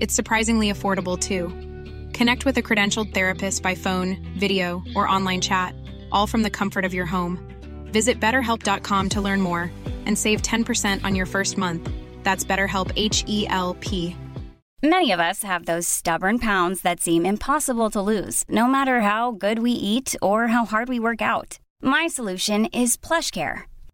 It's surprisingly affordable too. Connect with a credentialed therapist by phone, video, or online chat, all from the comfort of your home. Visit betterhelp.com to learn more and save 10% on your first month. That's BetterHelp H E L P. Many of us have those stubborn pounds that seem impossible to lose, no matter how good we eat or how hard we work out. My solution is PlushCare.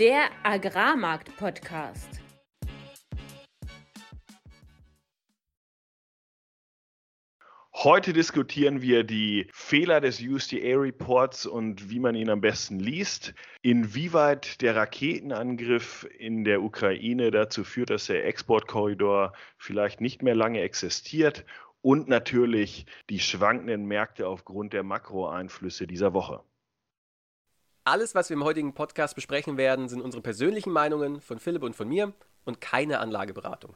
Der Agrarmarkt-Podcast. Heute diskutieren wir die Fehler des USDA-Reports und wie man ihn am besten liest, inwieweit der Raketenangriff in der Ukraine dazu führt, dass der Exportkorridor vielleicht nicht mehr lange existiert und natürlich die schwankenden Märkte aufgrund der Makroeinflüsse dieser Woche. Alles, was wir im heutigen Podcast besprechen werden, sind unsere persönlichen Meinungen von Philipp und von mir und keine Anlageberatung.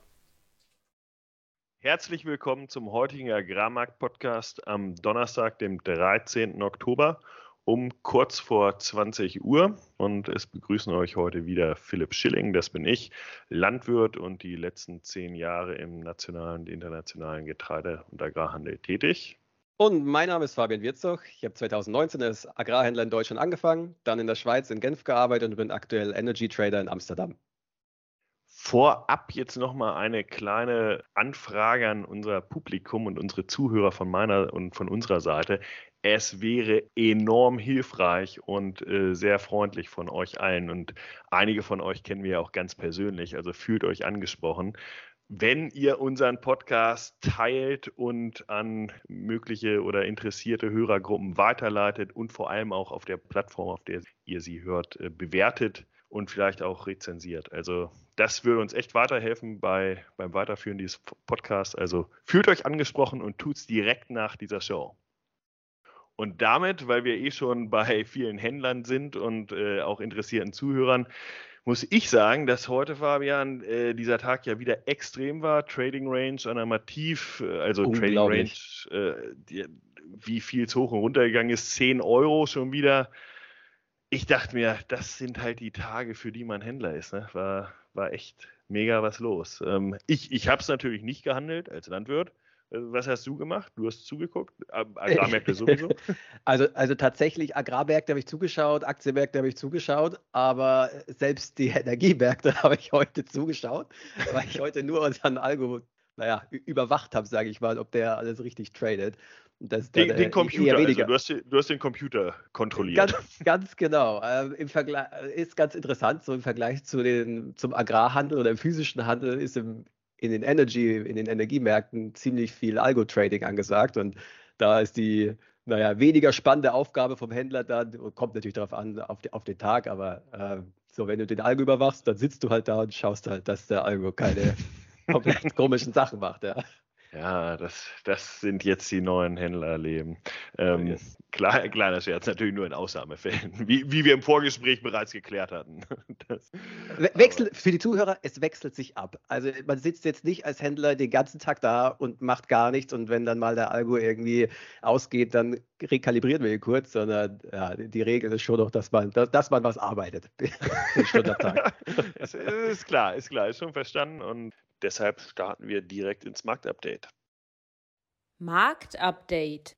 Herzlich willkommen zum heutigen Agrarmarkt-Podcast am Donnerstag, dem 13. Oktober um kurz vor 20 Uhr. Und es begrüßen euch heute wieder Philipp Schilling, das bin ich, Landwirt und die letzten zehn Jahre im nationalen und internationalen Getreide- und Agrarhandel tätig. Und mein Name ist Fabian Wirzog. Ich habe 2019 als Agrarhändler in Deutschland angefangen, dann in der Schweiz in Genf gearbeitet und bin aktuell Energy Trader in Amsterdam. Vorab jetzt nochmal eine kleine Anfrage an unser Publikum und unsere Zuhörer von meiner und von unserer Seite. Es wäre enorm hilfreich und äh, sehr freundlich von euch allen. Und einige von euch kennen wir ja auch ganz persönlich, also fühlt euch angesprochen wenn ihr unseren Podcast teilt und an mögliche oder interessierte Hörergruppen weiterleitet und vor allem auch auf der Plattform, auf der ihr sie hört, äh, bewertet und vielleicht auch rezensiert. Also das würde uns echt weiterhelfen bei, beim Weiterführen dieses Podcasts. Also fühlt euch angesprochen und tut es direkt nach dieser Show. Und damit, weil wir eh schon bei vielen Händlern sind und äh, auch interessierten Zuhörern, muss ich sagen, dass heute, Fabian, äh, dieser Tag ja wieder extrem war. Trading Range an der Mativ, äh, also Trading Range, äh, die, wie viel es hoch und runter gegangen ist, 10 Euro schon wieder. Ich dachte mir, das sind halt die Tage, für die man Händler ist. Ne? War, war echt mega was los. Ähm, ich ich habe es natürlich nicht gehandelt als Landwirt. Äh, was hast du gemacht? Du hast zugeguckt? Agrarmärkte sowieso? Also, also tatsächlich, Agrarmärkte habe ich zugeschaut, Aktienmärkte habe ich zugeschaut, aber selbst die Energiemärkte habe ich heute zugeschaut, weil ich heute nur unseren Algo, naja, überwacht habe, sage ich mal, ob der alles richtig tradet. Das den, den, äh, Computer, also du, hast, du hast den Computer kontrolliert. Ganz, ganz genau. Ähm, Im Vergleich ist ganz interessant, so im Vergleich zu den, zum Agrarhandel oder im physischen Handel ist im in den Energy, in den Energiemärkten ziemlich viel Algo-Trading angesagt und da ist die, naja, weniger spannende Aufgabe vom Händler dann, kommt natürlich darauf an, auf, die, auf den Tag, aber äh, so, wenn du den Algo überwachst, dann sitzt du halt da und schaust halt, dass der Algo keine komplett komischen Sachen macht, ja. Ja, das, das sind jetzt die neuen Händlerleben. Ähm, yes. Klar, kleiner Scherz, natürlich nur in Ausnahmefällen, wie, wie wir im Vorgespräch bereits geklärt hatten. Das, Wechsel, für die Zuhörer, es wechselt sich ab. Also man sitzt jetzt nicht als Händler den ganzen Tag da und macht gar nichts und wenn dann mal der Algo irgendwie ausgeht, dann rekalibrieren wir ihn kurz, sondern ja, die Regel ist schon noch, dass man, dass, dass man was arbeitet. Stunden am Tag. ist klar, ist klar, ist schon verstanden und deshalb starten wir direkt ins Marktupdate. Marktupdate.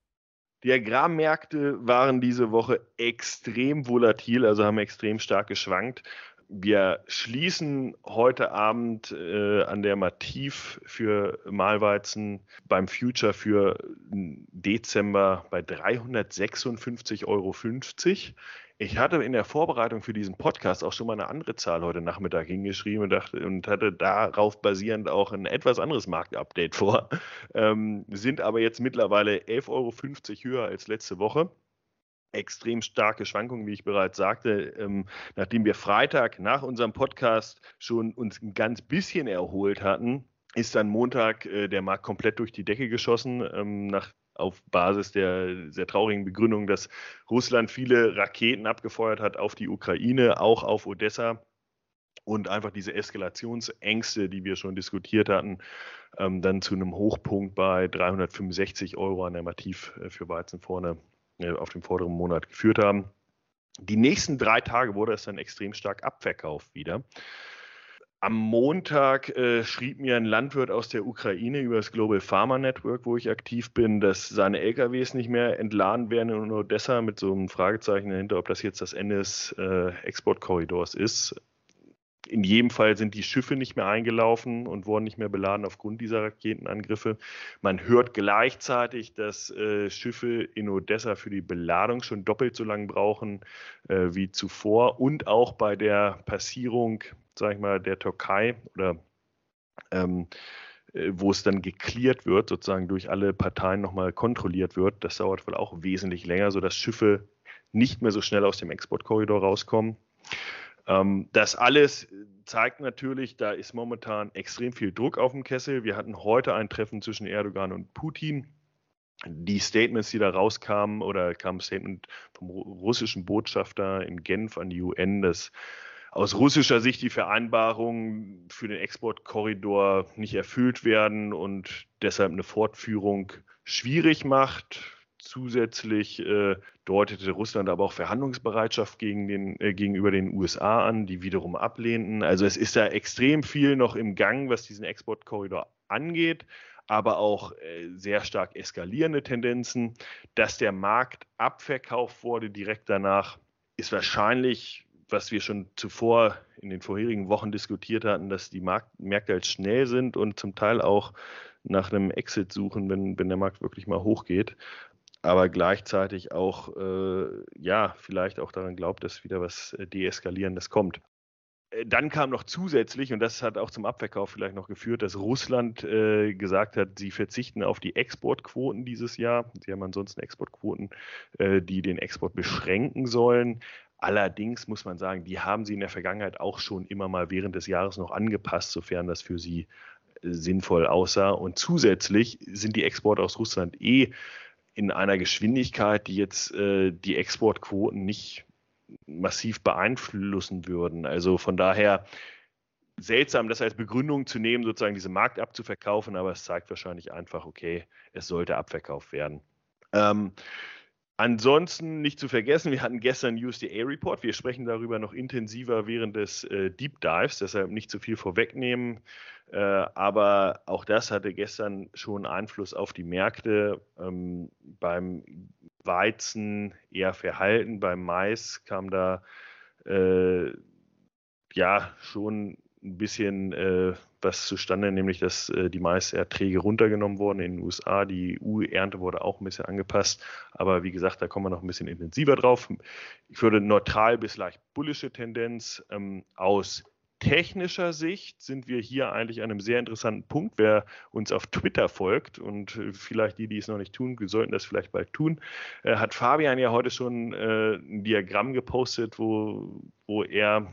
Die Agrammärkte waren diese Woche extrem volatil, also haben extrem stark geschwankt. Wir schließen heute Abend äh, an der Mativ für Malweizen beim Future für Dezember bei 356,50 Euro. Ich hatte in der Vorbereitung für diesen Podcast auch schon mal eine andere Zahl heute Nachmittag hingeschrieben und, dachte, und hatte darauf basierend auch ein etwas anderes Marktupdate vor. Ähm, sind aber jetzt mittlerweile 11,50 Euro höher als letzte Woche extrem starke Schwankungen, wie ich bereits sagte. Ähm, nachdem wir Freitag nach unserem Podcast schon uns ein ganz bisschen erholt hatten, ist dann Montag äh, der Markt komplett durch die Decke geschossen, ähm, nach auf Basis der sehr traurigen Begründung, dass Russland viele Raketen abgefeuert hat auf die Ukraine, auch auf Odessa und einfach diese Eskalationsängste, die wir schon diskutiert hatten, ähm, dann zu einem Hochpunkt bei 365 Euro an der Mativ äh, für Weizen vorne äh, auf dem vorderen Monat geführt haben. Die nächsten drei Tage wurde es dann extrem stark abverkauft wieder. Am Montag äh, schrieb mir ein Landwirt aus der Ukraine über das Global Farmer Network, wo ich aktiv bin, dass seine LKWs nicht mehr entladen werden in Odessa mit so einem Fragezeichen dahinter, ob das jetzt das Ende des äh, Exportkorridors ist. In jedem Fall sind die Schiffe nicht mehr eingelaufen und wurden nicht mehr beladen aufgrund dieser Raketenangriffe. Man hört gleichzeitig, dass äh, Schiffe in Odessa für die Beladung schon doppelt so lange brauchen äh, wie zuvor und auch bei der Passierung sage ich mal, der Türkei oder ähm, äh, wo es dann geklärt wird, sozusagen durch alle Parteien nochmal kontrolliert wird. Das dauert wohl auch wesentlich länger, sodass Schiffe nicht mehr so schnell aus dem Exportkorridor rauskommen. Ähm, das alles zeigt natürlich, da ist momentan extrem viel Druck auf dem Kessel. Wir hatten heute ein Treffen zwischen Erdogan und Putin. Die Statements, die da rauskamen, oder kam ein Statement vom russischen Botschafter in Genf an die UN, dass aus russischer Sicht die Vereinbarungen für den Exportkorridor nicht erfüllt werden und deshalb eine Fortführung schwierig macht. Zusätzlich äh, deutete Russland aber auch Verhandlungsbereitschaft gegen den, äh, gegenüber den USA an, die wiederum ablehnten. Also es ist da extrem viel noch im Gang, was diesen Exportkorridor angeht, aber auch äh, sehr stark eskalierende Tendenzen. Dass der Markt abverkauft wurde direkt danach, ist wahrscheinlich was wir schon zuvor in den vorherigen Wochen diskutiert hatten, dass die Markt Märkte halt schnell sind und zum Teil auch nach einem Exit suchen, wenn, wenn der Markt wirklich mal hochgeht. Aber gleichzeitig auch, äh, ja, vielleicht auch daran glaubt, dass wieder was äh, Deeskalierendes kommt. Äh, dann kam noch zusätzlich, und das hat auch zum Abverkauf vielleicht noch geführt, dass Russland äh, gesagt hat, sie verzichten auf die Exportquoten dieses Jahr. Sie haben ansonsten Exportquoten, äh, die den Export beschränken sollen. Allerdings muss man sagen, die haben sie in der Vergangenheit auch schon immer mal während des Jahres noch angepasst, sofern das für sie äh, sinnvoll aussah. Und zusätzlich sind die Exporte aus Russland eh in einer Geschwindigkeit, die jetzt äh, die Exportquoten nicht massiv beeinflussen würden. Also von daher seltsam, das als Begründung zu nehmen, sozusagen diese Markt abzuverkaufen, aber es zeigt wahrscheinlich einfach, okay, es sollte abverkauft werden. Ähm, Ansonsten nicht zu vergessen, wir hatten gestern USDA-Report. Wir sprechen darüber noch intensiver während des äh, Deep Dives, deshalb nicht zu viel vorwegnehmen. Äh, aber auch das hatte gestern schon Einfluss auf die Märkte. Ähm, beim Weizen eher verhalten, beim Mais kam da äh, ja schon ein bisschen äh, was zustande, nämlich dass äh, die Maiserträge runtergenommen wurden in den USA. Die EU-Ernte wurde auch ein bisschen angepasst. Aber wie gesagt, da kommen wir noch ein bisschen intensiver drauf. Ich würde neutral bis leicht bullische Tendenz ähm, aus technischer Sicht sind wir hier eigentlich an einem sehr interessanten Punkt. Wer uns auf Twitter folgt und vielleicht die, die es noch nicht tun, sollten das vielleicht bald tun, äh, hat Fabian ja heute schon äh, ein Diagramm gepostet, wo, wo er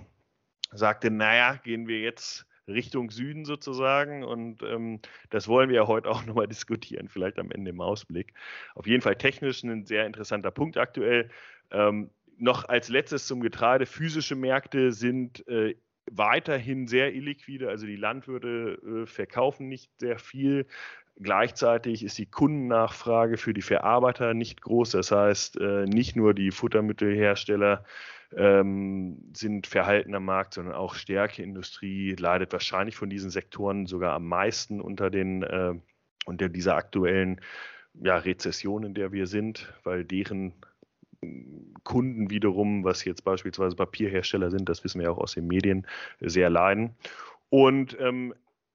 sagte, naja, gehen wir jetzt Richtung Süden sozusagen. Und ähm, das wollen wir ja heute auch nochmal diskutieren, vielleicht am Ende im Ausblick. Auf jeden Fall technisch ein sehr interessanter Punkt aktuell. Ähm, noch als letztes zum Getreide. Physische Märkte sind äh, weiterhin sehr illiquide, also die Landwirte äh, verkaufen nicht sehr viel. Gleichzeitig ist die Kundennachfrage für die Verarbeiter nicht groß. Das heißt, äh, nicht nur die Futtermittelhersteller ähm, sind verhalten am Markt, sondern auch Stärkeindustrie leidet wahrscheinlich von diesen Sektoren sogar am meisten unter den äh, unter dieser aktuellen ja, Rezession, in der wir sind, weil deren Kunden wiederum, was jetzt beispielsweise Papierhersteller sind, das wissen wir auch aus den Medien, sehr leiden. Und ähm,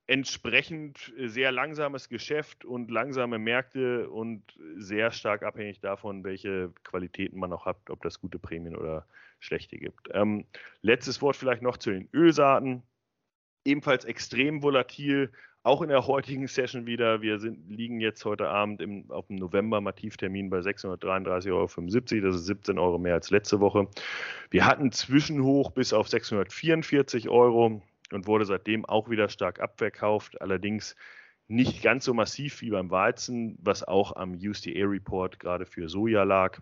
entsprechend sehr langsames Geschäft und langsame Märkte und sehr stark abhängig davon, welche Qualitäten man auch hat, ob das gute Prämien oder schlechte gibt. Ähm, letztes Wort vielleicht noch zu den Ölsaaten. Ebenfalls extrem volatil, auch in der heutigen Session wieder. Wir sind, liegen jetzt heute Abend im, auf dem November-Mativtermin bei 633,75 Euro. Das ist 17 Euro mehr als letzte Woche. Wir hatten Zwischenhoch bis auf 644 Euro und wurde seitdem auch wieder stark abverkauft. Allerdings nicht ganz so massiv wie beim Weizen, was auch am USDA-Report gerade für Soja lag.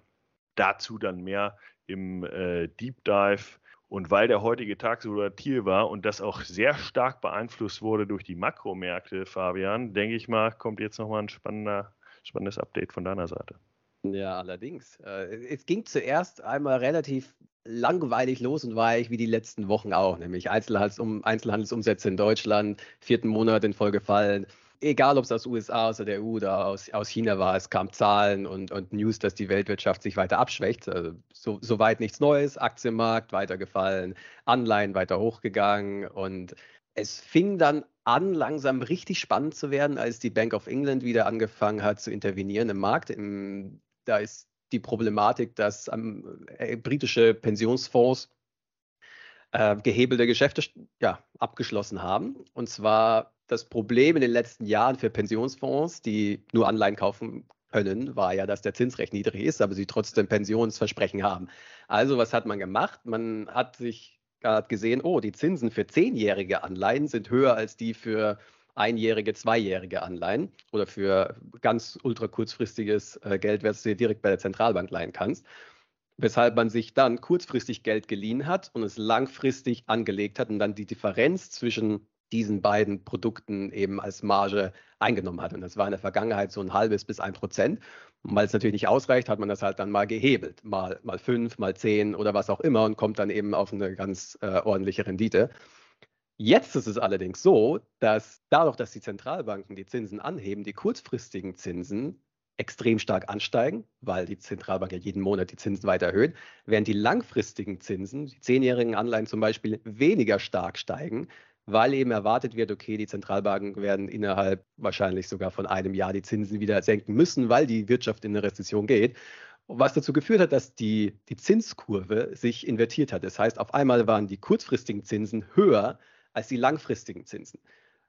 Dazu dann mehr im äh, Deep Dive. Und weil der heutige Tag so volatil war und das auch sehr stark beeinflusst wurde durch die Makromärkte, Fabian, denke ich mal, kommt jetzt nochmal ein spannender, spannendes Update von deiner Seite. Ja, allerdings. Äh, es ging zuerst einmal relativ langweilig los und weich wie die letzten Wochen auch, nämlich Einzelhandelsumsätze in Deutschland, vierten Monat in Folge fallen egal ob es aus USA, aus der EU oder aus, aus China war, es kamen Zahlen und, und News, dass die Weltwirtschaft sich weiter abschwächt. Also so, soweit nichts Neues, Aktienmarkt weiter gefallen, Anleihen weiter hochgegangen und es fing dann an, langsam richtig spannend zu werden, als die Bank of England wieder angefangen hat zu intervenieren im Markt. Im, da ist die Problematik, dass ähm, äh, britische Pensionsfonds äh, gehebelte Geschäfte ja, abgeschlossen haben. Und zwar das Problem in den letzten Jahren für Pensionsfonds, die nur Anleihen kaufen können, war ja, dass der Zins recht niedrig ist, aber sie trotzdem Pensionsversprechen haben. Also was hat man gemacht? Man hat sich hat gesehen, oh, die Zinsen für zehnjährige Anleihen sind höher als die für einjährige, zweijährige Anleihen oder für ganz ultra kurzfristiges äh, Geld, was du dir direkt bei der Zentralbank leihen kannst. Weshalb man sich dann kurzfristig Geld geliehen hat und es langfristig angelegt hat und dann die Differenz zwischen diesen beiden Produkten eben als Marge eingenommen hat. Und das war in der Vergangenheit so ein halbes bis ein Prozent. Und weil es natürlich nicht ausreicht, hat man das halt dann mal gehebelt. Mal, mal fünf, mal zehn oder was auch immer und kommt dann eben auf eine ganz äh, ordentliche Rendite. Jetzt ist es allerdings so, dass dadurch, dass die Zentralbanken die Zinsen anheben, die kurzfristigen Zinsen extrem stark ansteigen, weil die Zentralbank ja jeden Monat die Zinsen weiter erhöht, während die langfristigen Zinsen, die zehnjährigen Anleihen zum Beispiel, weniger stark steigen, weil eben erwartet wird, okay, die Zentralbanken werden innerhalb wahrscheinlich sogar von einem Jahr die Zinsen wieder senken müssen, weil die Wirtschaft in eine Rezession geht. Was dazu geführt hat, dass die, die Zinskurve sich invertiert hat. Das heißt, auf einmal waren die kurzfristigen Zinsen höher als die langfristigen Zinsen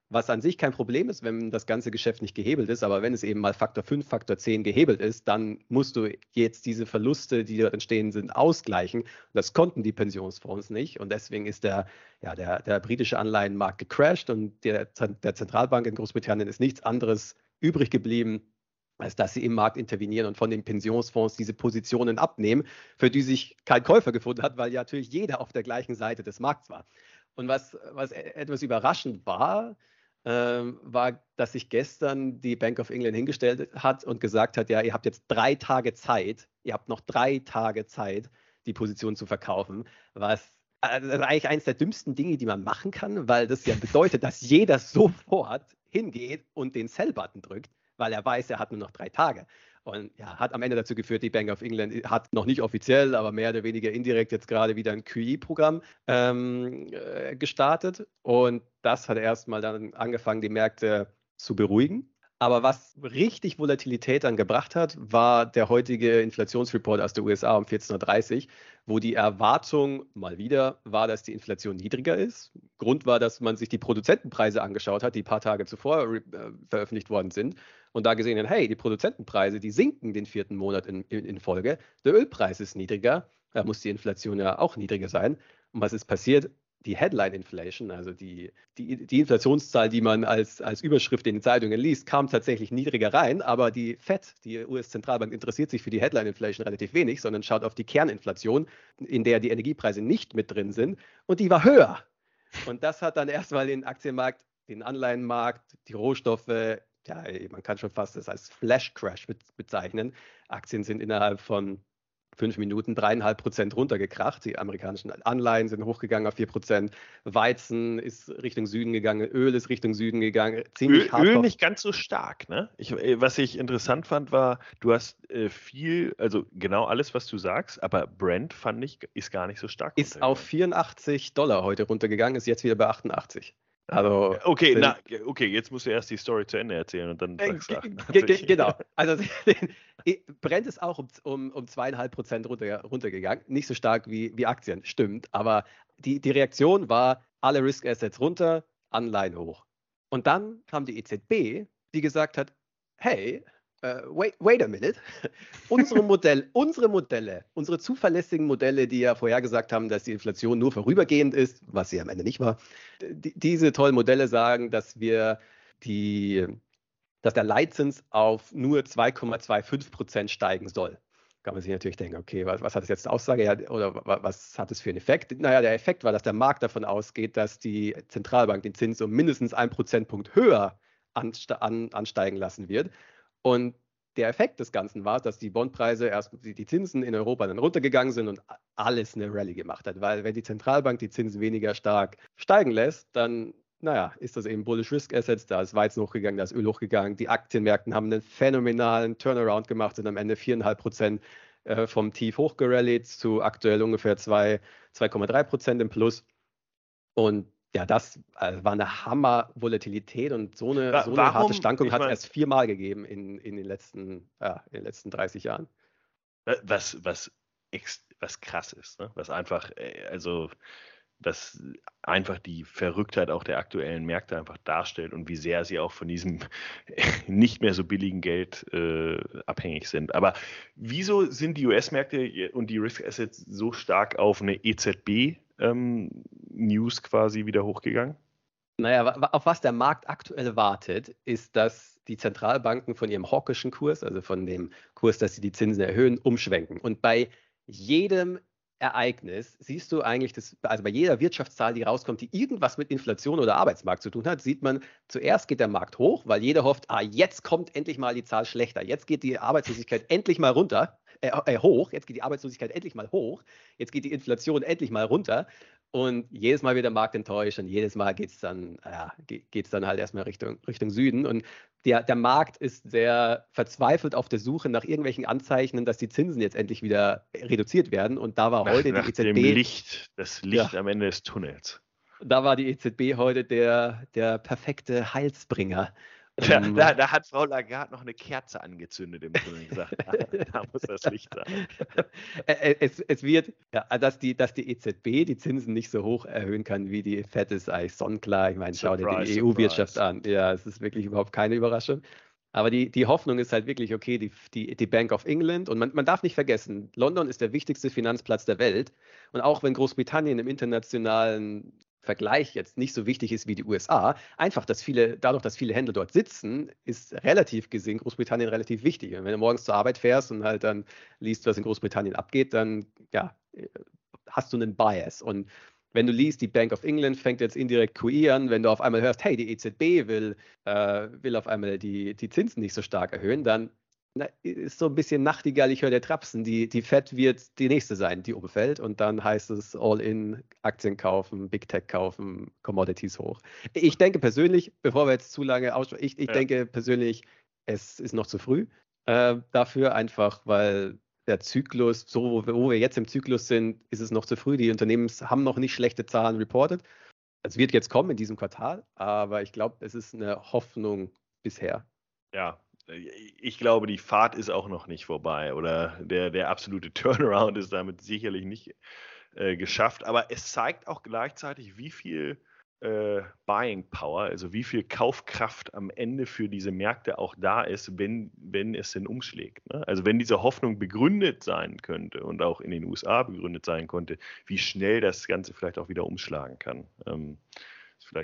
was an sich kein Problem ist, wenn das ganze Geschäft nicht gehebelt ist, aber wenn es eben mal Faktor 5, Faktor 10 gehebelt ist, dann musst du jetzt diese Verluste, die dort entstehen sind, ausgleichen. Das konnten die Pensionsfonds nicht und deswegen ist der, ja, der, der britische Anleihenmarkt gecrashed und der, der Zentralbank in Großbritannien ist nichts anderes übrig geblieben, als dass sie im Markt intervenieren und von den Pensionsfonds diese Positionen abnehmen, für die sich kein Käufer gefunden hat, weil ja natürlich jeder auf der gleichen Seite des Markts war. Und was, was e-, etwas überraschend war, ähm, war, dass sich gestern die Bank of England hingestellt hat und gesagt hat, ja, ihr habt jetzt drei Tage Zeit, ihr habt noch drei Tage Zeit, die Position zu verkaufen, was also das ist eigentlich eines der dümmsten Dinge, die man machen kann, weil das ja bedeutet, dass jeder sofort hingeht und den Sell-Button drückt, weil er weiß, er hat nur noch drei Tage. Und ja, hat am Ende dazu geführt, die Bank of England hat noch nicht offiziell, aber mehr oder weniger indirekt jetzt gerade wieder ein QE-Programm ähm, äh, gestartet. Und das hat erstmal dann angefangen, die Märkte zu beruhigen. Aber was richtig Volatilität dann gebracht hat, war der heutige Inflationsreport aus den USA um 14.30 Uhr, wo die Erwartung mal wieder war, dass die Inflation niedriger ist. Grund war, dass man sich die Produzentenpreise angeschaut hat, die ein paar Tage zuvor äh, veröffentlicht worden sind und da gesehen hat, hey, die Produzentenpreise, die sinken den vierten Monat in, in, in Folge. Der Ölpreis ist niedriger, da muss die Inflation ja auch niedriger sein. Und was ist passiert? Die Headline Inflation, also die, die, die Inflationszahl, die man als, als Überschrift in den Zeitungen liest, kam tatsächlich niedriger rein, aber die FED, die US-Zentralbank, interessiert sich für die Headline Inflation relativ wenig, sondern schaut auf die Kerninflation, in der die Energiepreise nicht mit drin sind, und die war höher. Und das hat dann erstmal den Aktienmarkt, den Anleihenmarkt, die Rohstoffe, ja, man kann schon fast das als Flash Crash bezeichnen. Aktien sind innerhalb von fünf Minuten dreieinhalb Prozent runtergekracht. Die amerikanischen Anleihen sind hochgegangen auf vier Prozent. Weizen ist Richtung Süden gegangen, Öl ist Richtung Süden gegangen. Ziemlich Öl, Öl nicht ganz so stark, ne? Ich, äh, was ich interessant fand, war, du hast äh, viel, also genau alles, was du sagst, aber Brent fand ich, ist gar nicht so stark. Ist auf 84 Dollar heute runtergegangen, ist jetzt wieder bei 88. Also, okay, na, okay, jetzt musst du erst die Story zu Ende erzählen und dann sagst du. Genau. Also Brent ist auch um, um, um zweieinhalb Prozent runter, runtergegangen. Nicht so stark wie, wie Aktien, stimmt. Aber die, die Reaktion war, alle Risk Assets runter, Anleihen hoch. Und dann kam die EZB, die gesagt hat, hey, Uh, wait, wait a minute. unsere, Modell, unsere Modelle, unsere zuverlässigen Modelle, die ja vorhergesagt haben, dass die Inflation nur vorübergehend ist, was sie am Ende nicht war, die, diese tollen Modelle sagen, dass wir die, dass der Leitzins auf nur 2,25 Prozent steigen soll. Kann man sich natürlich denken, okay, was, was hat das jetzt Aussage ja, oder was hat es für einen Effekt? Naja, der Effekt war, dass der Markt davon ausgeht, dass die Zentralbank den Zins um mindestens einen Prozentpunkt höher ansteigen lassen wird. Und der Effekt des Ganzen war, dass die Bondpreise erst die Zinsen in Europa dann runtergegangen sind und alles eine Rallye gemacht hat. Weil wenn die Zentralbank die Zinsen weniger stark steigen lässt, dann naja, ist das eben Bullish Risk Assets, da ist Weizen hochgegangen, da ist Öl hochgegangen. Die Aktienmärkte haben einen phänomenalen Turnaround gemacht, sind am Ende 4,5 Prozent äh, vom Tief hochgerallied zu aktuell ungefähr 2,3 Prozent im Plus. Und ja, das äh, war eine Hammer-Volatilität und so eine, so eine harte Stankung hat es erst viermal gegeben in, in, den letzten, ja, in den letzten 30 Jahren. Was, was, was krass ist, ne? was einfach, äh, also was einfach die Verrücktheit auch der aktuellen Märkte einfach darstellt und wie sehr sie auch von diesem nicht mehr so billigen Geld äh, abhängig sind. Aber wieso sind die US-Märkte und die Risk Assets so stark auf eine EZB ähm, quasi wieder hochgegangen? Naja, auf was der Markt aktuell wartet, ist, dass die Zentralbanken von ihrem hawkischen Kurs, also von dem Kurs, dass sie die Zinsen erhöhen, umschwenken. Und bei jedem Ereignis siehst du eigentlich, das, also bei jeder Wirtschaftszahl, die rauskommt, die irgendwas mit Inflation oder Arbeitsmarkt zu tun hat, sieht man, zuerst geht der Markt hoch, weil jeder hofft, ah, jetzt kommt endlich mal die Zahl schlechter, jetzt geht die Arbeitslosigkeit endlich mal runter, äh, äh, hoch, jetzt geht die Arbeitslosigkeit endlich mal hoch, jetzt geht die Inflation endlich mal runter und jedes Mal wird der Markt enttäuscht und jedes Mal geht es dann, ja, geht's dann halt erstmal Richtung, Richtung Süden. Und der, der Markt ist sehr verzweifelt auf der Suche nach irgendwelchen Anzeichen, dass die Zinsen jetzt endlich wieder reduziert werden. Und da war nach, heute nach die EZB. Dem Licht, das Licht ja, am Ende des Tunnels. Da war die EZB heute der, der perfekte Heilsbringer. Da, ähm, da, da, hat Frau Lagarde noch eine Kerze angezündet im und gesagt, da, da, muss das Licht sein. Es, es wird, ja, dass, die, dass die EZB die Zinsen nicht so hoch erhöhen kann wie die FED, ist eigentlich sonnenklar. Ich meine, schau dir die EU-Wirtschaft an. Ja, es ist wirklich überhaupt keine Überraschung. Aber die, die Hoffnung ist halt wirklich, okay, die, die, die Bank of England, und man, man darf nicht vergessen, London ist der wichtigste Finanzplatz der Welt. Und auch wenn Großbritannien im internationalen Vergleich jetzt nicht so wichtig ist wie die USA, einfach, dass viele, dadurch, dass viele Händler dort sitzen, ist relativ gesehen Großbritannien relativ wichtig. Und wenn du morgens zur Arbeit fährst und halt dann liest, was in Großbritannien abgeht, dann ja, hast du einen Bias. Und wenn du liest, die Bank of England fängt jetzt indirekt QE an, wenn du auf einmal hörst, hey, die EZB will, äh, will auf einmal die, die Zinsen nicht so stark erhöhen, dann na, ist so ein bisschen Nachtigall, ich höre der Trapsen. Die, die Fed wird die nächste sein, die umfällt. Und dann heißt es All-in, Aktien kaufen, Big Tech kaufen, Commodities hoch. Ich denke persönlich, bevor wir jetzt zu lange aussprechen, ich, ich ja. denke persönlich, es ist noch zu früh äh, dafür, einfach weil der Zyklus, so wo wir, wo wir jetzt im Zyklus sind, ist es noch zu früh. Die Unternehmen haben noch nicht schlechte Zahlen reported. Es wird jetzt kommen in diesem Quartal, aber ich glaube, es ist eine Hoffnung bisher. Ja, ich glaube, die Fahrt ist auch noch nicht vorbei oder der, der absolute Turnaround ist damit sicherlich nicht äh, geschafft. Aber es zeigt auch gleichzeitig, wie viel äh, Buying Power, also wie viel Kaufkraft am Ende für diese Märkte auch da ist, wenn, wenn es denn umschlägt. Ne? Also wenn diese Hoffnung begründet sein könnte und auch in den USA begründet sein konnte, wie schnell das Ganze vielleicht auch wieder umschlagen kann. Ähm,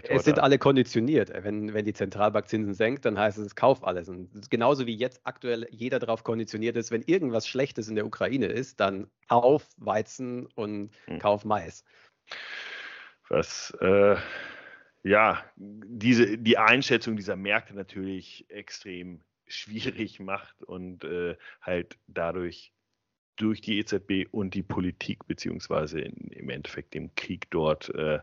es sind alle konditioniert. Wenn, wenn die Zentralbank Zinsen senkt, dann heißt es, kauf alles. Und genauso wie jetzt aktuell jeder darauf konditioniert ist, wenn irgendwas Schlechtes in der Ukraine ist, dann kauf Weizen und hm. kauf Mais was äh, ja diese, die Einschätzung dieser Märkte natürlich extrem schwierig macht und äh, halt dadurch durch die EZB und die Politik beziehungsweise in, im Endeffekt dem Krieg dort äh,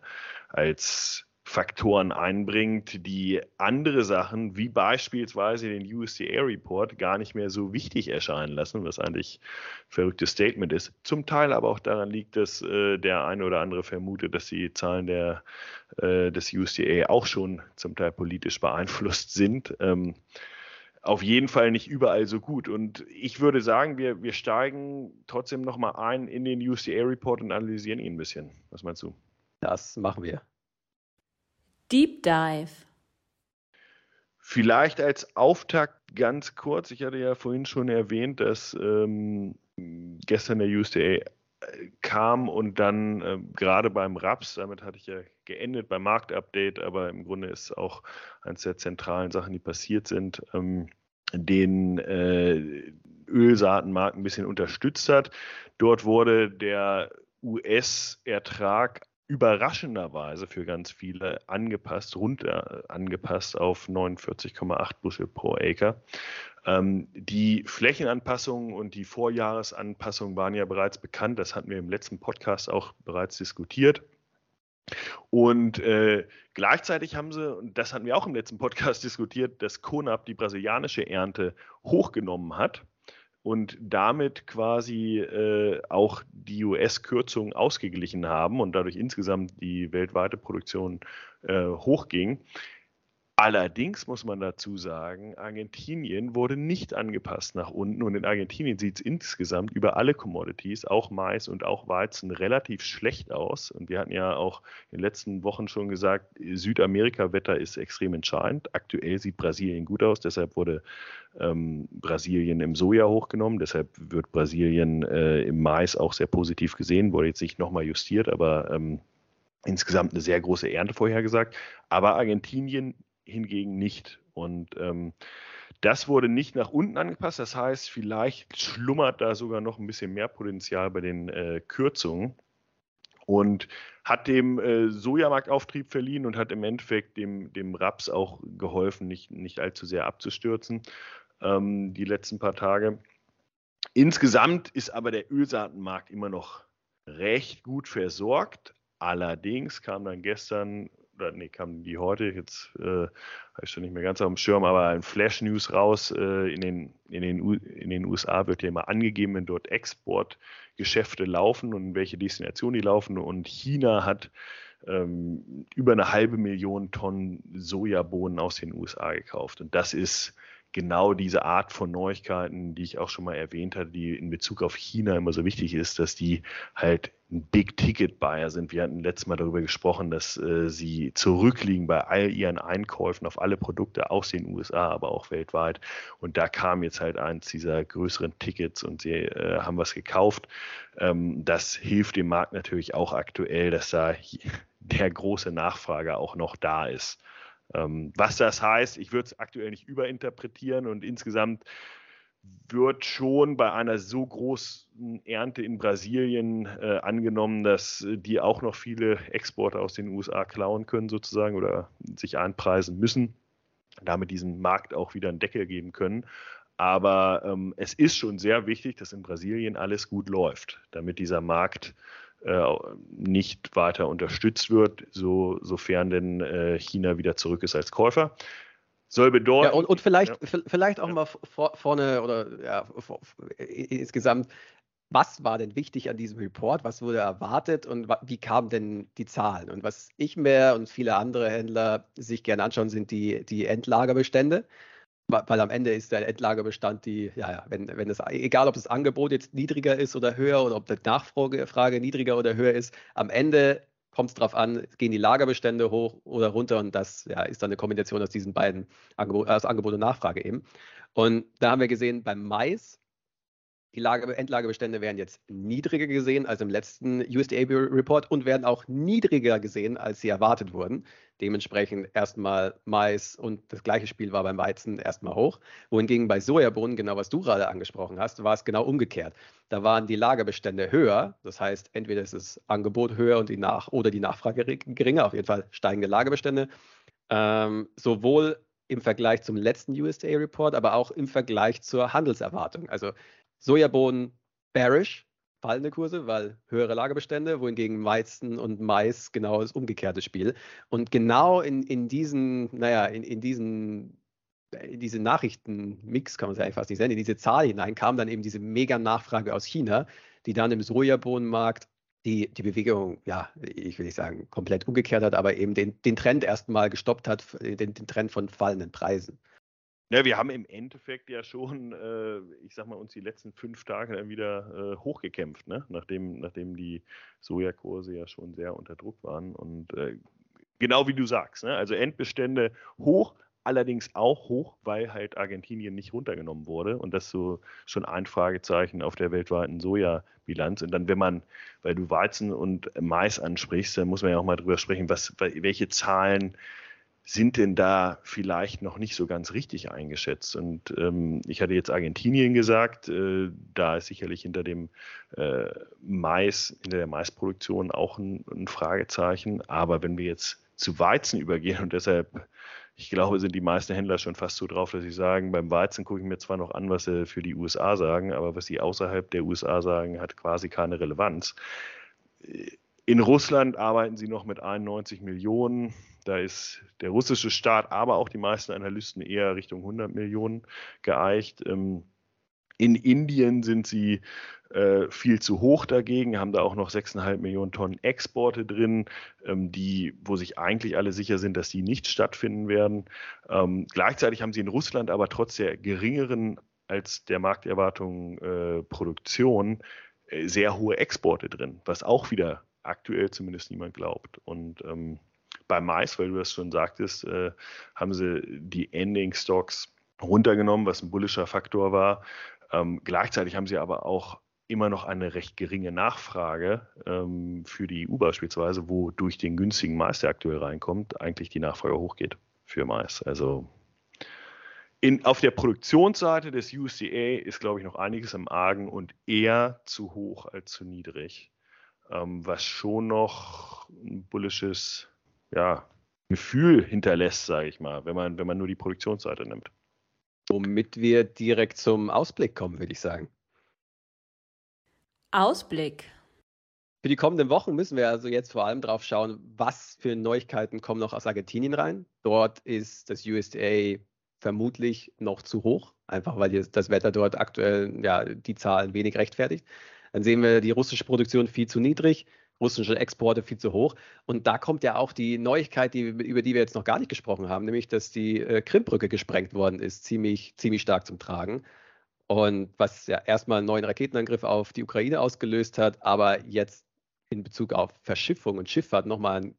als Faktoren einbringt, die andere Sachen, wie beispielsweise den USDA-Report, gar nicht mehr so wichtig erscheinen lassen, was eigentlich ein verrücktes Statement ist. Zum Teil aber auch daran liegt, dass äh, der eine oder andere vermutet, dass die Zahlen der, äh, des USDA auch schon zum Teil politisch beeinflusst sind. Ähm, auf jeden Fall nicht überall so gut. Und ich würde sagen, wir, wir steigen trotzdem nochmal ein in den USDA-Report und analysieren ihn ein bisschen. Was meinst du? Das machen wir. Deep Dive. Vielleicht als Auftakt ganz kurz. Ich hatte ja vorhin schon erwähnt, dass ähm, gestern der USDA äh, kam und dann äh, gerade beim RAPS, damit hatte ich ja geendet beim Marktupdate, aber im Grunde ist auch eines der zentralen Sachen, die passiert sind, ähm, den äh, Ölsaatenmarkt ein bisschen unterstützt hat. Dort wurde der US-Ertrag überraschenderweise für ganz viele angepasst, runter angepasst auf 49,8 Bushel pro Acre. Ähm, die Flächenanpassungen und die Vorjahresanpassungen waren ja bereits bekannt. Das hatten wir im letzten Podcast auch bereits diskutiert. Und äh, gleichzeitig haben sie, und das hatten wir auch im letzten Podcast diskutiert, dass Konab die brasilianische Ernte hochgenommen hat und damit quasi äh, auch die US-Kürzungen ausgeglichen haben und dadurch insgesamt die weltweite Produktion äh, hochging. Allerdings muss man dazu sagen, Argentinien wurde nicht angepasst nach unten und in Argentinien sieht es insgesamt über alle Commodities, auch Mais und auch Weizen, relativ schlecht aus. Und wir hatten ja auch in den letzten Wochen schon gesagt, Südamerika-Wetter ist extrem entscheidend. Aktuell sieht Brasilien gut aus, deshalb wurde ähm, Brasilien im Soja hochgenommen, deshalb wird Brasilien äh, im Mais auch sehr positiv gesehen, wurde jetzt nicht nochmal justiert, aber ähm, insgesamt eine sehr große Ernte vorhergesagt. Aber Argentinien hingegen nicht. Und ähm, das wurde nicht nach unten angepasst. Das heißt, vielleicht schlummert da sogar noch ein bisschen mehr Potenzial bei den äh, Kürzungen und hat dem äh, Sojamarktauftrieb verliehen und hat im Endeffekt dem, dem Raps auch geholfen, nicht, nicht allzu sehr abzustürzen ähm, die letzten paar Tage. Insgesamt ist aber der Ölsaatenmarkt immer noch recht gut versorgt. Allerdings kam dann gestern oder nee, kam die heute, jetzt äh, habe ich schon nicht mehr ganz auf dem Schirm, aber ein Flash-News raus. Äh, in, den, in, den, in den USA wird ja immer angegeben, wenn dort Exportgeschäfte laufen und in welche Destination die laufen. Und China hat ähm, über eine halbe Million Tonnen Sojabohnen aus den USA gekauft. Und das ist genau diese Art von Neuigkeiten, die ich auch schon mal erwähnt hatte, die in Bezug auf China immer so wichtig ist, dass die halt ein Big-Ticket-Buyer sind. Wir hatten letztes Mal darüber gesprochen, dass äh, sie zurückliegen bei all ihren Einkäufen auf alle Produkte aus den USA, aber auch weltweit. Und da kam jetzt halt eins dieser größeren Tickets und sie äh, haben was gekauft. Ähm, das hilft dem Markt natürlich auch aktuell, dass da der große Nachfrage auch noch da ist. Ähm, was das heißt, ich würde es aktuell nicht überinterpretieren und insgesamt wird schon bei einer so großen Ernte in Brasilien äh, angenommen, dass die auch noch viele Exporte aus den USA klauen können sozusagen oder sich einpreisen müssen, damit diesen Markt auch wieder einen Deckel geben können. Aber ähm, es ist schon sehr wichtig, dass in Brasilien alles gut läuft, damit dieser Markt nicht weiter unterstützt wird, so, sofern denn äh, China wieder zurück ist als Käufer. Soll bedeuten. Ja, und, und vielleicht, ja. vielleicht auch ja. mal vor, vorne oder ja, vor, insgesamt, was war denn wichtig an diesem Report? Was wurde erwartet und wie kamen denn die Zahlen? Und was ich mir und viele andere Händler sich gerne anschauen, sind die, die Endlagerbestände weil am Ende ist der Endlagerbestand die, ja, ja, wenn, wenn es, egal ob das Angebot jetzt niedriger ist oder höher oder ob die Nachfrage Frage niedriger oder höher ist, am Ende kommt es darauf an, gehen die Lagerbestände hoch oder runter und das ja, ist dann eine Kombination aus diesen beiden Angebot, aus Angebot und Nachfrage eben. Und da haben wir gesehen, beim Mais die Lage, Endlagebestände werden jetzt niedriger gesehen als im letzten USDA-Report und werden auch niedriger gesehen, als sie erwartet wurden. Dementsprechend erstmal Mais und das gleiche Spiel war beim Weizen erstmal hoch. Wohingegen bei Sojabohnen, genau was du gerade angesprochen hast, war es genau umgekehrt. Da waren die Lagerbestände höher. Das heißt, entweder ist das Angebot höher und die Nach oder die Nachfrage geringer, auf jeden Fall steigende Lagerbestände. Ähm, sowohl im Vergleich zum letzten USDA-Report, aber auch im Vergleich zur Handelserwartung. Also Sojabohnen bearish, fallende Kurse, weil höhere Lagerbestände, wohingegen Weizen und Mais genau das umgekehrte Spiel. Und genau in, in diesen, naja, in, in diesen diese Nachrichtenmix, kann man es eigentlich fast nicht nennen, in diese Zahl hinein kam dann eben diese Mega-Nachfrage aus China, die dann im Sojabohnenmarkt die, die Bewegung, ja, ich will nicht sagen, komplett umgekehrt hat, aber eben den, den Trend erstmal gestoppt hat, den, den Trend von fallenden Preisen. Ja, wir haben im Endeffekt ja schon, äh, ich sag mal, uns die letzten fünf Tage dann wieder äh, hochgekämpft, ne? nachdem, nachdem die Sojakurse ja schon sehr unter Druck waren. Und äh, genau wie du sagst, ne? also Endbestände hoch, allerdings auch hoch, weil halt Argentinien nicht runtergenommen wurde. Und das so schon ein Fragezeichen auf der weltweiten Sojabilanz. Und dann, wenn man, weil du Weizen und Mais ansprichst, dann muss man ja auch mal drüber sprechen, was, welche Zahlen sind denn da vielleicht noch nicht so ganz richtig eingeschätzt? Und ähm, ich hatte jetzt Argentinien gesagt, äh, da ist sicherlich hinter dem äh, Mais, hinter der Maisproduktion auch ein, ein, Fragezeichen. Aber wenn wir jetzt zu Weizen übergehen und deshalb, ich glaube, sind die meisten Händler schon fast so drauf, dass sie sagen, beim Weizen gucke ich mir zwar noch an, was sie für die USA sagen, aber was sie außerhalb der USA sagen, hat quasi keine Relevanz. In Russland arbeiten sie noch mit 91 Millionen. Da ist der russische Staat, aber auch die meisten Analysten eher Richtung 100 Millionen geeicht. Ähm, in Indien sind sie äh, viel zu hoch dagegen, haben da auch noch 6,5 Millionen Tonnen Exporte drin, ähm, die, wo sich eigentlich alle sicher sind, dass die nicht stattfinden werden. Ähm, gleichzeitig haben sie in Russland aber trotz der geringeren als der Markterwartung äh, Produktion äh, sehr hohe Exporte drin, was auch wieder aktuell zumindest niemand glaubt. Und ähm, beim Mais, weil du das schon sagtest, äh, haben sie die Ending Stocks runtergenommen, was ein bullischer Faktor war. Ähm, gleichzeitig haben sie aber auch immer noch eine recht geringe Nachfrage ähm, für die EU beispielsweise, wo durch den günstigen Mais, der aktuell reinkommt, eigentlich die Nachfrage hochgeht für Mais. Also in, auf der Produktionsseite des USDA ist, glaube ich, noch einiges im Argen und eher zu hoch als zu niedrig, ähm, was schon noch ein bullisches ja, Gefühl hinterlässt, sage ich mal, wenn man, wenn man nur die Produktionsseite nimmt. Womit wir direkt zum Ausblick kommen, würde ich sagen. Ausblick. Für die kommenden Wochen müssen wir also jetzt vor allem drauf schauen, was für Neuigkeiten kommen noch aus Argentinien rein. Dort ist das USDA vermutlich noch zu hoch, einfach weil das Wetter dort aktuell ja, die Zahlen wenig rechtfertigt. Dann sehen wir die russische Produktion viel zu niedrig russische Exporte viel zu hoch. Und da kommt ja auch die Neuigkeit, die, über die wir jetzt noch gar nicht gesprochen haben, nämlich, dass die äh, Krimbrücke gesprengt worden ist, ziemlich, ziemlich stark zum Tragen. Und was ja erstmal einen neuen Raketenangriff auf die Ukraine ausgelöst hat, aber jetzt in Bezug auf Verschiffung und Schifffahrt nochmal ein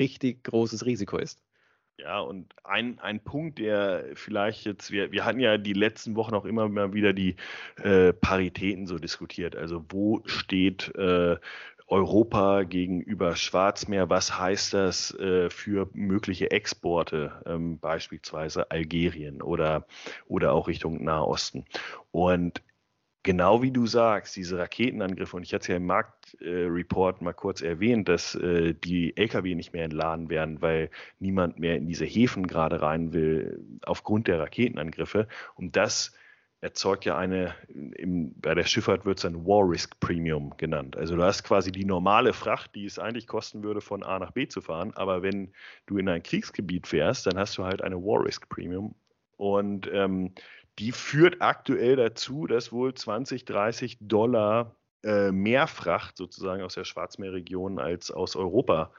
richtig großes Risiko ist. Ja, und ein, ein Punkt, der vielleicht jetzt, wir, wir hatten ja die letzten Wochen auch immer mal wieder die äh, Paritäten so diskutiert. Also wo steht äh, Europa gegenüber Schwarzmeer, was heißt das äh, für mögliche Exporte, ähm, beispielsweise Algerien oder, oder auch Richtung Nahosten. Und genau wie du sagst, diese Raketenangriffe, und ich hatte es ja im Marktreport äh, mal kurz erwähnt, dass äh, die Lkw nicht mehr entladen werden, weil niemand mehr in diese Häfen gerade rein will aufgrund der Raketenangriffe. Und das erzeugt ja eine, im, bei der Schifffahrt wird es ein War Risk Premium genannt. Also du hast quasi die normale Fracht, die es eigentlich kosten würde, von A nach B zu fahren, aber wenn du in ein Kriegsgebiet fährst, dann hast du halt eine War Risk Premium. Und ähm, die führt aktuell dazu, dass wohl 20, 30 Dollar äh, mehr Fracht sozusagen aus der Schwarzmeerregion als aus Europa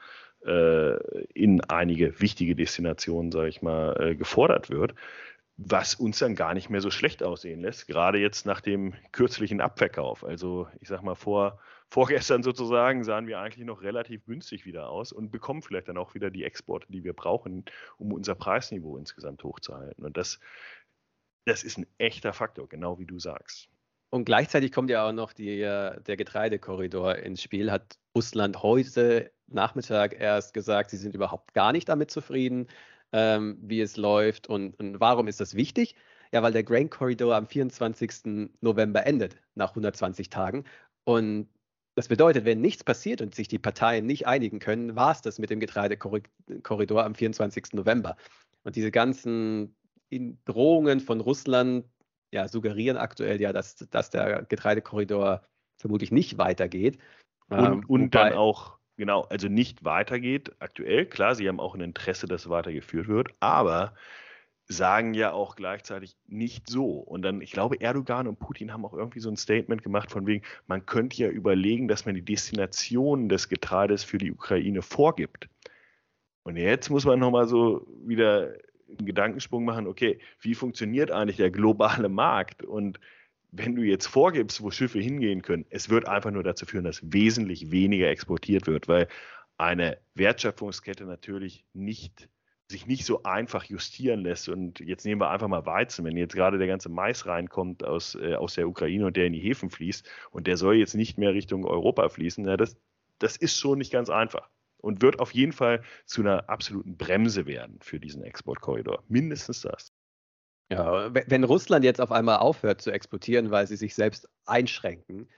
äh, in einige wichtige Destinationen, sage ich mal, äh, gefordert wird was uns dann gar nicht mehr so schlecht aussehen lässt, gerade jetzt nach dem kürzlichen Abverkauf. Also ich sag mal, vor, vorgestern sozusagen sahen wir eigentlich noch relativ günstig wieder aus und bekommen vielleicht dann auch wieder die Exporte, die wir brauchen, um unser Preisniveau insgesamt hochzuhalten. Und das, das ist ein echter Faktor, genau wie du sagst. Und gleichzeitig kommt ja auch noch die, äh, der Getreidekorridor ins Spiel. Hat Russland heute Nachmittag erst gesagt, sie sind überhaupt gar nicht damit zufrieden, ähm, wie es läuft. Und, und warum ist das wichtig? Ja, weil der Grain Corridor am 24. November endet, nach 120 Tagen. Und das bedeutet, wenn nichts passiert und sich die Parteien nicht einigen können, war es das mit dem Getreidekorridor am 24. November. Und diese ganzen Drohungen von Russland ja, suggerieren aktuell ja, dass, dass der Getreidekorridor vermutlich nicht weitergeht. Und, ähm, und dann auch, genau, also nicht weitergeht aktuell. Klar, sie haben auch ein Interesse, dass weitergeführt wird, aber sagen ja auch gleichzeitig nicht so. Und dann, ich glaube, Erdogan und Putin haben auch irgendwie so ein Statement gemacht von wegen, man könnte ja überlegen, dass man die Destination des Getreides für die Ukraine vorgibt. Und jetzt muss man nochmal so wieder einen Gedankensprung machen, okay, wie funktioniert eigentlich der globale Markt? Und wenn du jetzt vorgibst, wo Schiffe hingehen können, es wird einfach nur dazu führen, dass wesentlich weniger exportiert wird, weil eine Wertschöpfungskette natürlich nicht sich nicht so einfach justieren lässt. Und jetzt nehmen wir einfach mal Weizen. Wenn jetzt gerade der ganze Mais reinkommt aus, äh, aus der Ukraine und der in die Häfen fließt und der soll jetzt nicht mehr Richtung Europa fließen, ja, das, das ist schon nicht ganz einfach und wird auf jeden Fall zu einer absoluten Bremse werden für diesen Exportkorridor. Mindestens das. Ja, wenn Russland jetzt auf einmal aufhört zu exportieren, weil sie sich selbst einschränken,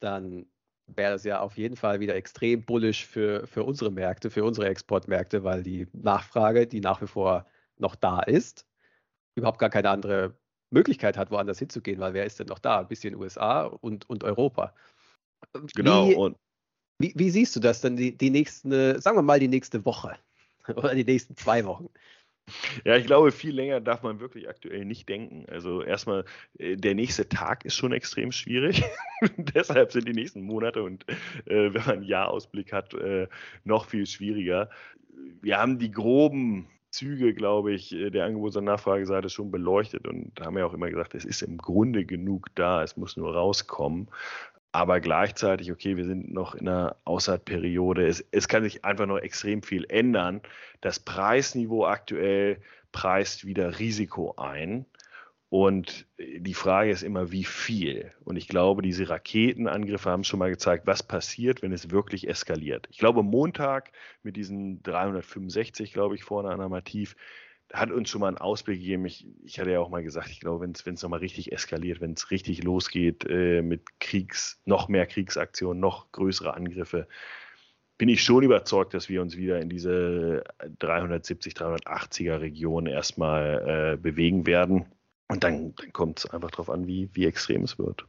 dann wäre das ja auf jeden Fall wieder extrem bullisch für, für unsere Märkte, für unsere Exportmärkte, weil die Nachfrage, die nach wie vor noch da ist, überhaupt gar keine andere Möglichkeit hat, woanders hinzugehen, weil wer ist denn noch da? Ein bisschen USA und, und Europa. Genau, Wie, und wie, wie siehst du das dann die, die nächste, sagen wir mal die nächste Woche oder die nächsten zwei Wochen? Ja, ich glaube, viel länger darf man wirklich aktuell nicht denken. Also erstmal, äh, der nächste Tag ist schon extrem schwierig. Deshalb sind die nächsten Monate und äh, wenn man einen Jahrausblick hat, äh, noch viel schwieriger. Wir haben die groben Züge, glaube ich, äh, der Angebots- und Nachfrageseite schon beleuchtet und haben ja auch immer gesagt, es ist im Grunde genug da, es muss nur rauskommen aber gleichzeitig, okay, wir sind noch in einer Aussaatperiode. Es, es kann sich einfach noch extrem viel ändern. Das Preisniveau aktuell preist wieder Risiko ein. Und die Frage ist immer, wie viel? Und ich glaube, diese Raketenangriffe haben schon mal gezeigt, was passiert, wenn es wirklich eskaliert. Ich glaube, Montag mit diesen 365, glaube ich, vorne an der Mativ, hat uns schon mal einen Ausblick gegeben. Ich, ich hatte ja auch mal gesagt, ich glaube, wenn es nochmal richtig eskaliert, wenn es richtig losgeht äh, mit Kriegs, noch mehr Kriegsaktionen, noch größere Angriffe, bin ich schon überzeugt, dass wir uns wieder in diese 370, 380er Region erstmal äh, bewegen werden. Und dann, dann kommt es einfach darauf an, wie, wie extrem es wird.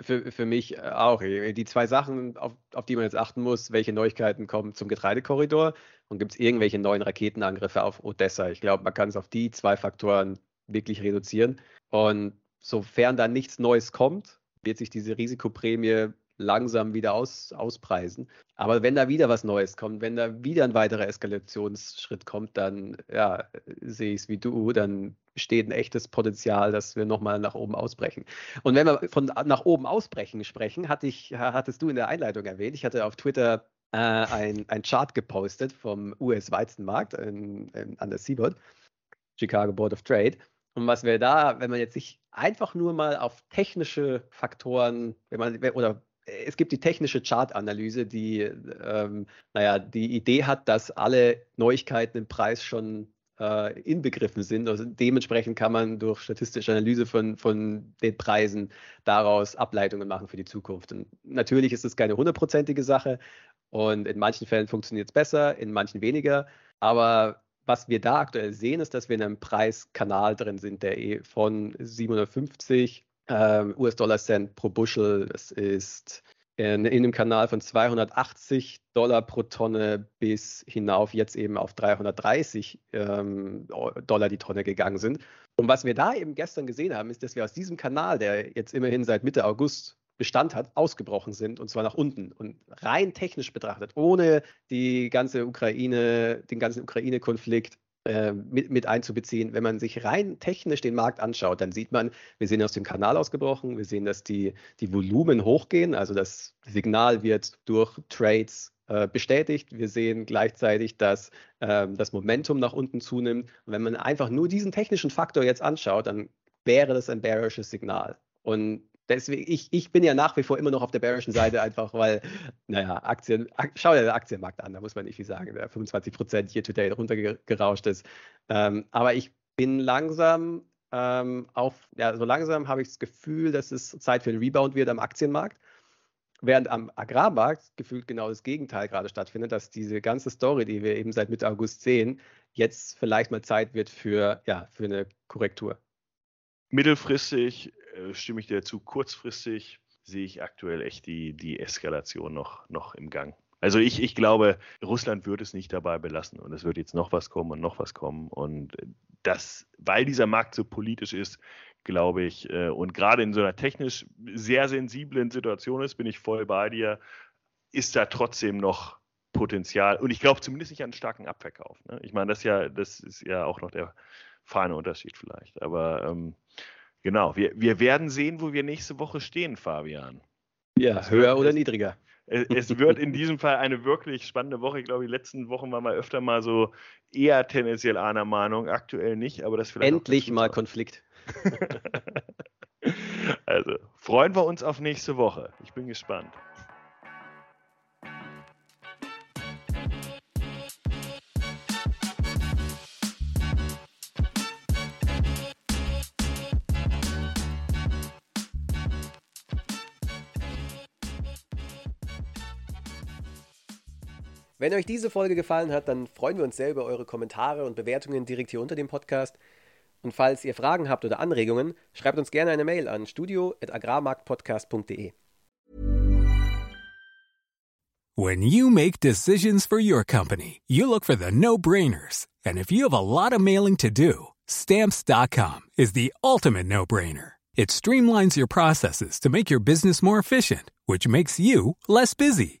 Für, für mich äh, auch. Die zwei Sachen, auf, auf die man jetzt achten muss, welche Neuigkeiten kommen zum Getreidekorridor und gibt es irgendwelche neuen Raketenangriffe auf Odessa. Ich glaube, man kann es auf die zwei Faktoren wirklich reduzieren. Und sofern da nichts Neues kommt, wird sich diese Risikoprämie langsam wieder aus, auspreisen. Aber wenn da wieder was Neues kommt, wenn da wieder ein weiterer Eskalationsschritt kommt, dann ja, sehe ich es wie du, dann besteht ein echtes Potenzial, dass wir nochmal nach oben ausbrechen. Und wenn wir von nach oben ausbrechen sprechen, hatte ich, hattest du in der Einleitung erwähnt, ich hatte auf Twitter äh, ein, ein Chart gepostet vom US-Weizenmarkt an der Seaboard, Chicago Board of Trade. Und was wir da, wenn man jetzt sich einfach nur mal auf technische Faktoren, wenn man, oder es gibt die technische Chartanalyse, die, ähm, naja, die Idee hat, dass alle Neuigkeiten im Preis schon äh, inbegriffen sind. Also dementsprechend kann man durch statistische Analyse von, von den Preisen daraus Ableitungen machen für die Zukunft. Und natürlich ist es keine hundertprozentige Sache und in manchen Fällen funktioniert es besser, in manchen weniger. Aber was wir da aktuell sehen, ist, dass wir in einem Preiskanal drin sind, der eh von 750 ähm, US-Dollar-Cent pro Bushel, das ist in, in einem Kanal von 280 Dollar pro Tonne bis hinauf jetzt eben auf 330 ähm, Dollar die Tonne gegangen sind. Und was wir da eben gestern gesehen haben, ist, dass wir aus diesem Kanal, der jetzt immerhin seit Mitte August Bestand hat, ausgebrochen sind und zwar nach unten. Und rein technisch betrachtet, ohne die ganze Ukraine, den ganzen Ukraine-Konflikt, äh, mit, mit einzubeziehen. Wenn man sich rein technisch den Markt anschaut, dann sieht man, wir sind aus dem Kanal ausgebrochen, wir sehen, dass die, die Volumen hochgehen, also das Signal wird durch Trades äh, bestätigt. Wir sehen gleichzeitig, dass ähm, das Momentum nach unten zunimmt. Und wenn man einfach nur diesen technischen Faktor jetzt anschaut, dann wäre das ein bearisches Signal. Und deswegen, ich, ich bin ja nach wie vor immer noch auf der bearischen Seite, einfach weil, naja, Aktien, schau dir den Aktienmarkt an, da muss man nicht viel sagen, der 25 Prozent year to date runtergerauscht ist. Ähm, aber ich bin langsam ähm, auf, ja, so langsam habe ich das Gefühl, dass es Zeit für einen Rebound wird am Aktienmarkt. Während am Agrarmarkt gefühlt genau das Gegenteil gerade stattfindet, dass diese ganze Story, die wir eben seit Mitte August sehen, jetzt vielleicht mal Zeit wird für, ja, für eine Korrektur. Mittelfristig äh, stimme ich dir zu, kurzfristig sehe ich aktuell echt die, die Eskalation noch, noch im Gang. Also ich, ich glaube, Russland wird es nicht dabei belassen und es wird jetzt noch was kommen und noch was kommen. Und das, weil dieser Markt so politisch ist, glaube ich, äh, und gerade in so einer technisch sehr sensiblen Situation ist, bin ich voll bei dir, ist da trotzdem noch Potenzial. Und ich glaube zumindest nicht an einen starken Abverkauf. Ne? Ich meine, das ist ja, das ist ja auch noch der feine Unterschied vielleicht. Aber ähm, genau, wir, wir werden sehen, wo wir nächste Woche stehen, Fabian. Ja, das höher oder niedriger. Es wird in diesem Fall eine wirklich spannende Woche. Ich glaube, die letzten Wochen waren wir öfter mal so eher tendenziell einer Meinung, aktuell nicht, aber das vielleicht. Endlich mal Konflikt. also freuen wir uns auf nächste Woche. Ich bin gespannt. Wenn euch diese Folge gefallen hat, dann freuen wir uns sehr über eure Kommentare und Bewertungen direkt hier unter dem Podcast. Und falls ihr Fragen habt oder Anregungen, schreibt uns gerne eine Mail an studio.agrarmarktpodcast.de. When you make decisions for your company, you look for the no-brainers. And if you have a lot of mailing to do, stamps.com is the ultimate no-brainer. It streamlines your processes to make your business more efficient, which makes you less busy.